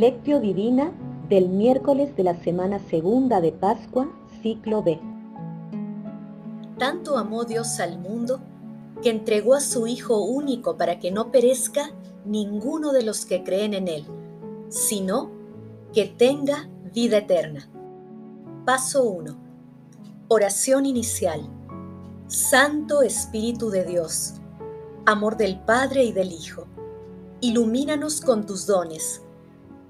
Lectio Divina del miércoles de la semana segunda de Pascua, ciclo B. Tanto amó Dios al mundo que entregó a su Hijo único para que no perezca ninguno de los que creen en Él, sino que tenga vida eterna. Paso 1. Oración inicial. Santo Espíritu de Dios, amor del Padre y del Hijo, ilumínanos con tus dones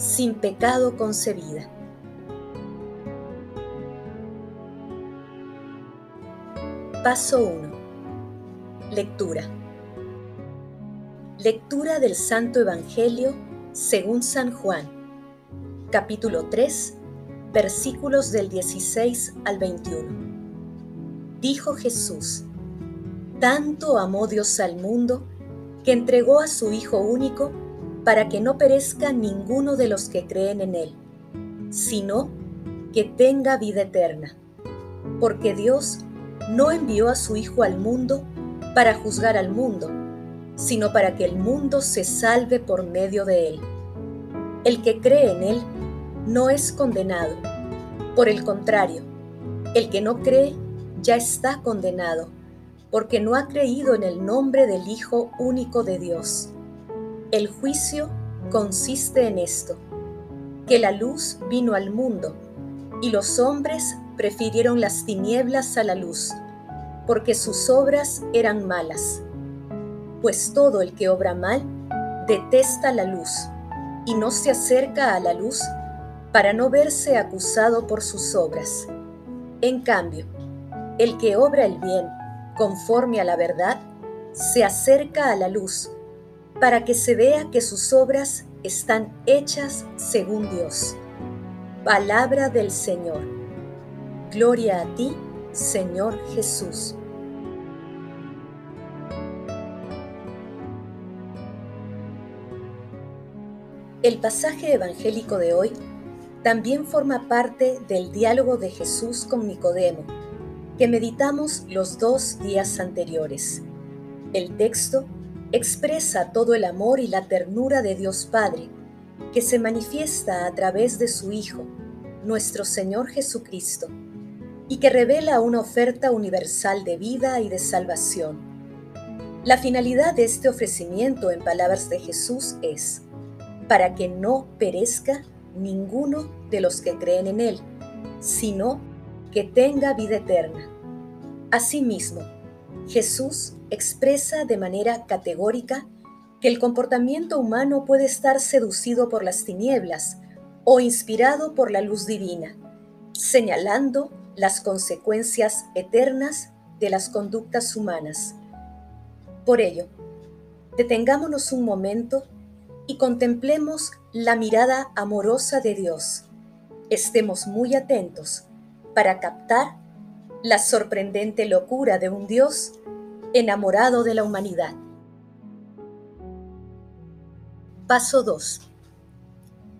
sin pecado concebida. Paso 1. Lectura. Lectura del Santo Evangelio según San Juan, capítulo 3, versículos del 16 al 21. Dijo Jesús, tanto amó Dios al mundo que entregó a su Hijo único para que no perezca ninguno de los que creen en Él, sino que tenga vida eterna. Porque Dios no envió a su Hijo al mundo para juzgar al mundo, sino para que el mundo se salve por medio de Él. El que cree en Él no es condenado. Por el contrario, el que no cree ya está condenado, porque no ha creído en el nombre del Hijo único de Dios. El juicio consiste en esto, que la luz vino al mundo y los hombres prefirieron las tinieblas a la luz, porque sus obras eran malas. Pues todo el que obra mal detesta la luz y no se acerca a la luz para no verse acusado por sus obras. En cambio, el que obra el bien conforme a la verdad, se acerca a la luz para que se vea que sus obras están hechas según Dios. Palabra del Señor. Gloria a ti, Señor Jesús. El pasaje evangélico de hoy también forma parte del diálogo de Jesús con Nicodemo, que meditamos los dos días anteriores. El texto expresa todo el amor y la ternura de Dios Padre, que se manifiesta a través de su Hijo, nuestro Señor Jesucristo, y que revela una oferta universal de vida y de salvación. La finalidad de este ofrecimiento en palabras de Jesús es, para que no perezca ninguno de los que creen en Él, sino que tenga vida eterna. Asimismo, Jesús expresa de manera categórica que el comportamiento humano puede estar seducido por las tinieblas o inspirado por la luz divina, señalando las consecuencias eternas de las conductas humanas. Por ello, detengámonos un momento y contemplemos la mirada amorosa de Dios. Estemos muy atentos para captar la sorprendente locura de un Dios enamorado de la humanidad. Paso 2.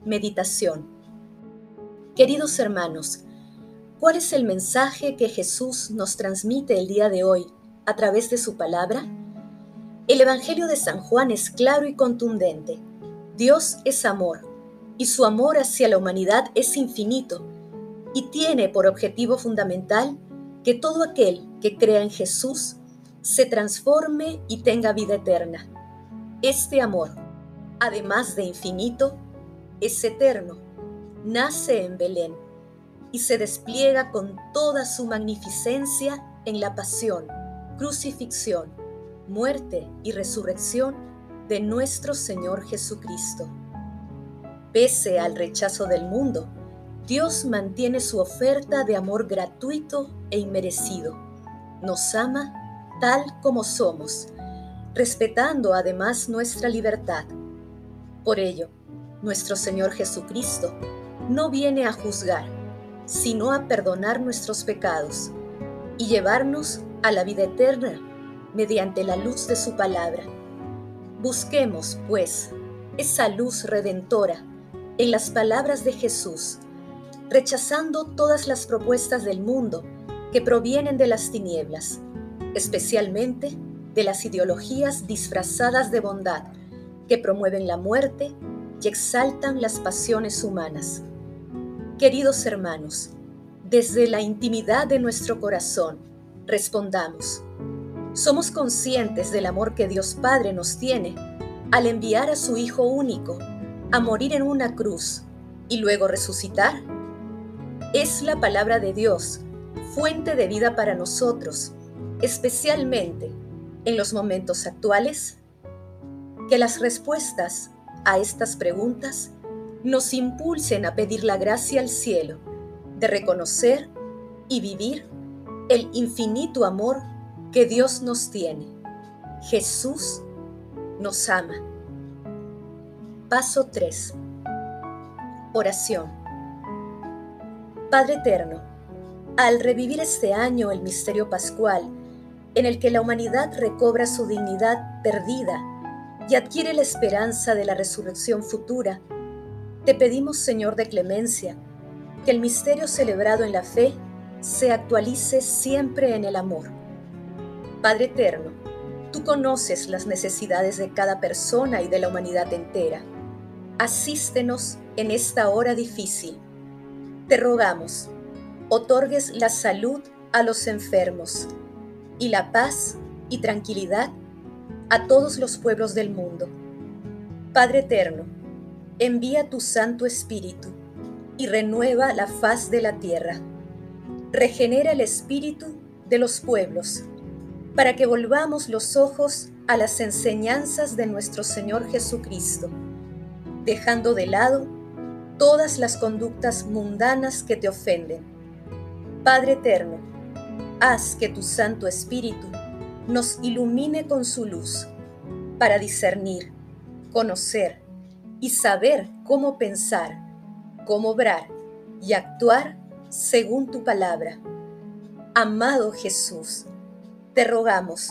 Meditación. Queridos hermanos, ¿cuál es el mensaje que Jesús nos transmite el día de hoy a través de su palabra? El Evangelio de San Juan es claro y contundente. Dios es amor y su amor hacia la humanidad es infinito y tiene por objetivo fundamental que todo aquel que crea en Jesús se transforme y tenga vida eterna. Este amor, además de infinito, es eterno, nace en Belén y se despliega con toda su magnificencia en la pasión, crucifixión, muerte y resurrección de nuestro Señor Jesucristo. Pese al rechazo del mundo, Dios mantiene su oferta de amor gratuito e inmerecido. Nos ama tal como somos, respetando además nuestra libertad. Por ello, nuestro Señor Jesucristo, no viene a juzgar, sino a perdonar nuestros pecados y llevarnos a la vida eterna mediante la luz de su palabra. Busquemos, pues, esa luz redentora en las palabras de Jesús, rechazando todas las propuestas del mundo que provienen de las tinieblas, especialmente de las ideologías disfrazadas de bondad que promueven la muerte y exaltan las pasiones humanas. Queridos hermanos, desde la intimidad de nuestro corazón, respondamos, somos conscientes del amor que Dios Padre nos tiene al enviar a su Hijo único a morir en una cruz y luego resucitar. Es la palabra de Dios, fuente de vida para nosotros, especialmente en los momentos actuales. Que las respuestas a estas preguntas nos impulsen a pedir la gracia al cielo de reconocer y vivir el infinito amor que Dios nos tiene. Jesús nos ama. Paso 3. Oración. Padre Eterno, al revivir este año el misterio pascual, en el que la humanidad recobra su dignidad perdida y adquiere la esperanza de la resurrección futura, te pedimos, Señor de clemencia, que el misterio celebrado en la fe se actualice siempre en el amor. Padre Eterno, tú conoces las necesidades de cada persona y de la humanidad entera. Asístenos en esta hora difícil. Te rogamos, otorgues la salud a los enfermos y la paz y tranquilidad a todos los pueblos del mundo. Padre Eterno, envía tu Santo Espíritu y renueva la faz de la tierra. Regenera el espíritu de los pueblos, para que volvamos los ojos a las enseñanzas de nuestro Señor Jesucristo, dejando de lado todas las conductas mundanas que te ofenden. Padre Eterno, haz que tu Santo Espíritu nos ilumine con su luz para discernir, conocer y saber cómo pensar cómo obrar y actuar según tu palabra. Amado Jesús, te rogamos,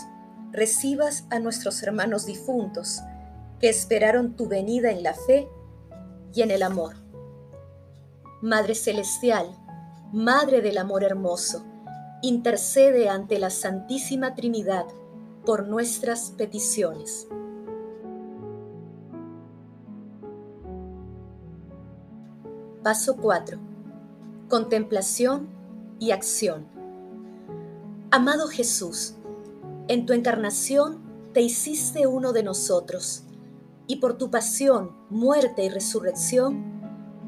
recibas a nuestros hermanos difuntos que esperaron tu venida en la fe y en el amor. Madre Celestial, Madre del Amor Hermoso, intercede ante la Santísima Trinidad por nuestras peticiones. Paso 4. Contemplación y acción. Amado Jesús, en tu encarnación te hiciste uno de nosotros y por tu pasión, muerte y resurrección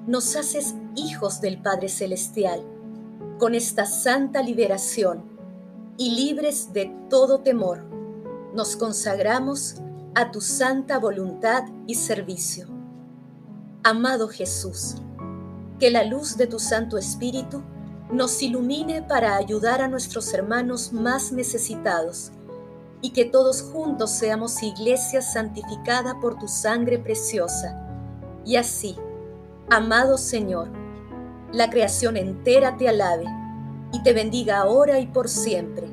nos haces hijos del Padre Celestial con esta santa liberación y libres de todo temor, nos consagramos a tu santa voluntad y servicio. Amado Jesús, que la luz de tu Santo Espíritu nos ilumine para ayudar a nuestros hermanos más necesitados y que todos juntos seamos iglesia santificada por tu sangre preciosa. Y así, amado Señor, la creación entera te alabe y te bendiga ahora y por siempre,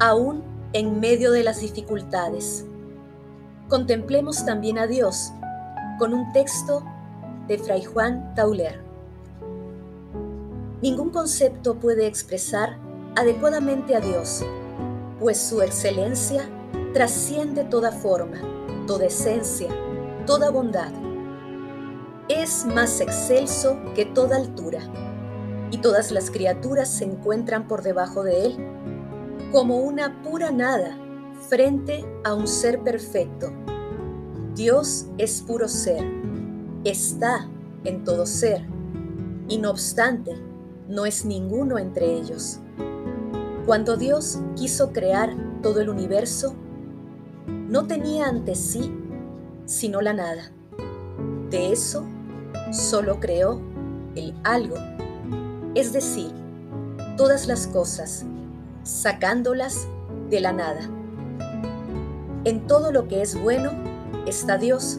aún en medio de las dificultades. Contemplemos también a Dios con un texto de Fray Juan Tauler. Ningún concepto puede expresar adecuadamente a Dios, pues su excelencia trasciende toda forma, toda esencia, toda bondad. Es más excelso que toda altura, y todas las criaturas se encuentran por debajo de él, como una pura nada frente a un ser perfecto. Dios es puro ser, está en todo ser, y no obstante, no es ninguno entre ellos. Cuando Dios quiso crear todo el universo, no tenía ante sí sino la nada. De eso solo creó el algo, es decir, todas las cosas, sacándolas de la nada. En todo lo que es bueno está Dios.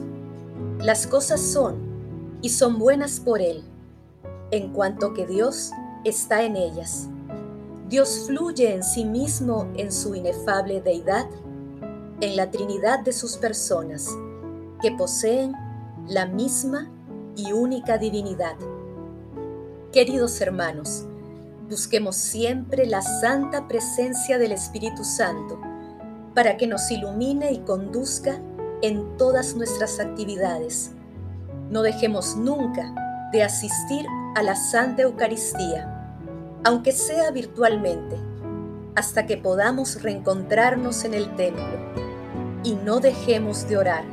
Las cosas son y son buenas por Él, en cuanto que Dios está en ellas. Dios fluye en sí mismo en su inefable deidad, en la Trinidad de sus personas, que poseen la misma y única divinidad. Queridos hermanos, busquemos siempre la santa presencia del Espíritu Santo para que nos ilumine y conduzca en todas nuestras actividades. No dejemos nunca de asistir a la Santa Eucaristía, aunque sea virtualmente, hasta que podamos reencontrarnos en el templo. Y no dejemos de orar.